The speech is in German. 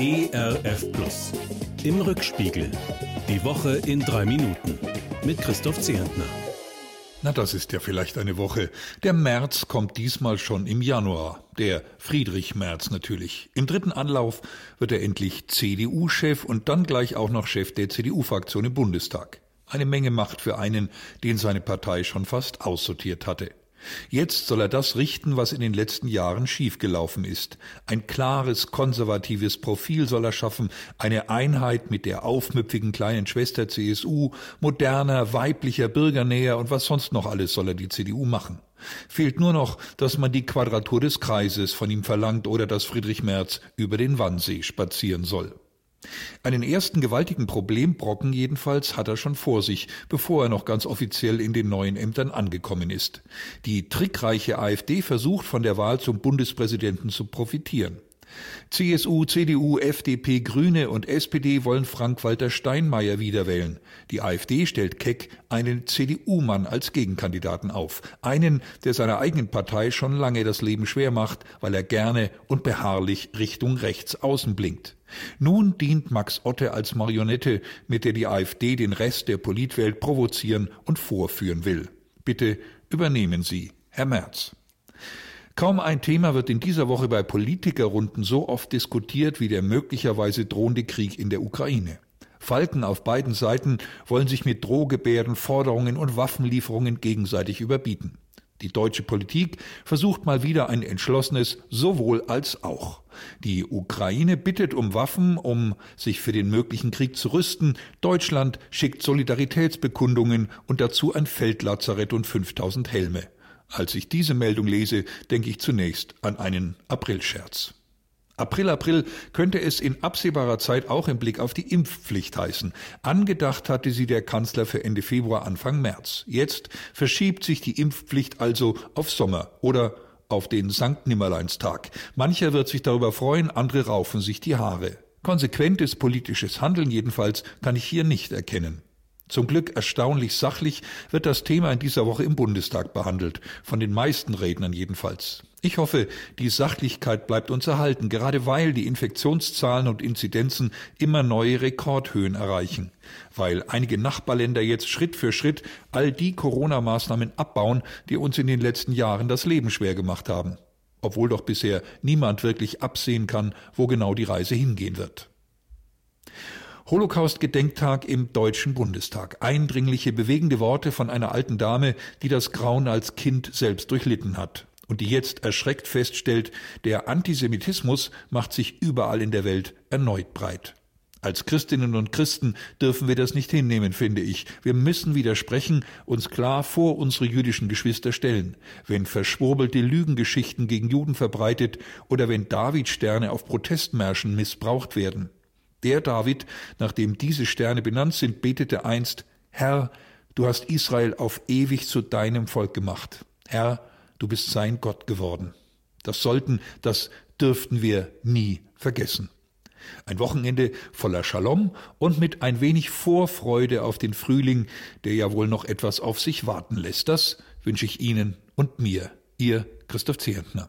ERF Plus. Im Rückspiegel. Die Woche in drei Minuten. Mit Christoph Zehentner. Na, das ist ja vielleicht eine Woche. Der März kommt diesmal schon im Januar. Der Friedrich Merz natürlich. Im dritten Anlauf wird er endlich CDU-Chef und dann gleich auch noch Chef der CDU-Fraktion im Bundestag. Eine Menge Macht für einen, den seine Partei schon fast aussortiert hatte. Jetzt soll er das richten, was in den letzten Jahren schiefgelaufen ist. Ein klares, konservatives Profil soll er schaffen, eine Einheit mit der aufmüpfigen kleinen Schwester CSU, moderner, weiblicher, bürgernäher und was sonst noch alles soll er die CDU machen. Fehlt nur noch, dass man die Quadratur des Kreises von ihm verlangt oder dass Friedrich Merz über den Wannsee spazieren soll. Einen ersten gewaltigen Problembrocken jedenfalls hat er schon vor sich, bevor er noch ganz offiziell in den neuen Ämtern angekommen ist. Die trickreiche AfD versucht von der Wahl zum Bundespräsidenten zu profitieren. CSU, CDU, FDP, Grüne und SPD wollen Frank-Walter Steinmeier wiederwählen. Die AfD stellt Keck einen CDU-Mann als Gegenkandidaten auf. Einen, der seiner eigenen Partei schon lange das Leben schwer macht, weil er gerne und beharrlich Richtung rechts außen blinkt. Nun dient Max Otte als Marionette, mit der die AfD den Rest der Politwelt provozieren und vorführen will. Bitte übernehmen Sie, Herr Merz. Kaum ein Thema wird in dieser Woche bei Politikerrunden so oft diskutiert wie der möglicherweise drohende Krieg in der Ukraine. Falken auf beiden Seiten wollen sich mit Drohgebärden, Forderungen und Waffenlieferungen gegenseitig überbieten. Die deutsche Politik versucht mal wieder ein entschlossenes sowohl als auch. Die Ukraine bittet um Waffen, um sich für den möglichen Krieg zu rüsten. Deutschland schickt Solidaritätsbekundungen und dazu ein Feldlazarett und 5000 Helme. Als ich diese Meldung lese, denke ich zunächst an einen Aprilscherz. April, April könnte es in absehbarer Zeit auch im Blick auf die Impfpflicht heißen. Angedacht hatte sie der Kanzler für Ende Februar, Anfang März. Jetzt verschiebt sich die Impfpflicht also auf Sommer oder auf den Sankt Nimmerleinstag. Mancher wird sich darüber freuen, andere raufen sich die Haare. Konsequentes politisches Handeln jedenfalls kann ich hier nicht erkennen. Zum Glück erstaunlich sachlich wird das Thema in dieser Woche im Bundestag behandelt, von den meisten Rednern jedenfalls. Ich hoffe, die Sachlichkeit bleibt uns erhalten, gerade weil die Infektionszahlen und Inzidenzen immer neue Rekordhöhen erreichen, weil einige Nachbarländer jetzt Schritt für Schritt all die Corona-Maßnahmen abbauen, die uns in den letzten Jahren das Leben schwer gemacht haben, obwohl doch bisher niemand wirklich absehen kann, wo genau die Reise hingehen wird. Holocaust-Gedenktag im Deutschen Bundestag. Eindringliche, bewegende Worte von einer alten Dame, die das Grauen als Kind selbst durchlitten hat und die jetzt erschreckt feststellt, der Antisemitismus macht sich überall in der Welt erneut breit. Als Christinnen und Christen dürfen wir das nicht hinnehmen, finde ich. Wir müssen widersprechen, uns klar vor unsere jüdischen Geschwister stellen. Wenn verschwurbelte Lügengeschichten gegen Juden verbreitet oder wenn Davidsterne auf Protestmärschen missbraucht werden. Der David, nach dem diese Sterne benannt sind, betete einst, Herr, du hast Israel auf ewig zu deinem Volk gemacht. Herr, du bist sein Gott geworden. Das sollten, das dürften wir nie vergessen. Ein Wochenende voller Shalom und mit ein wenig Vorfreude auf den Frühling, der ja wohl noch etwas auf sich warten lässt. Das wünsche ich Ihnen und mir, Ihr Christoph Zehentner.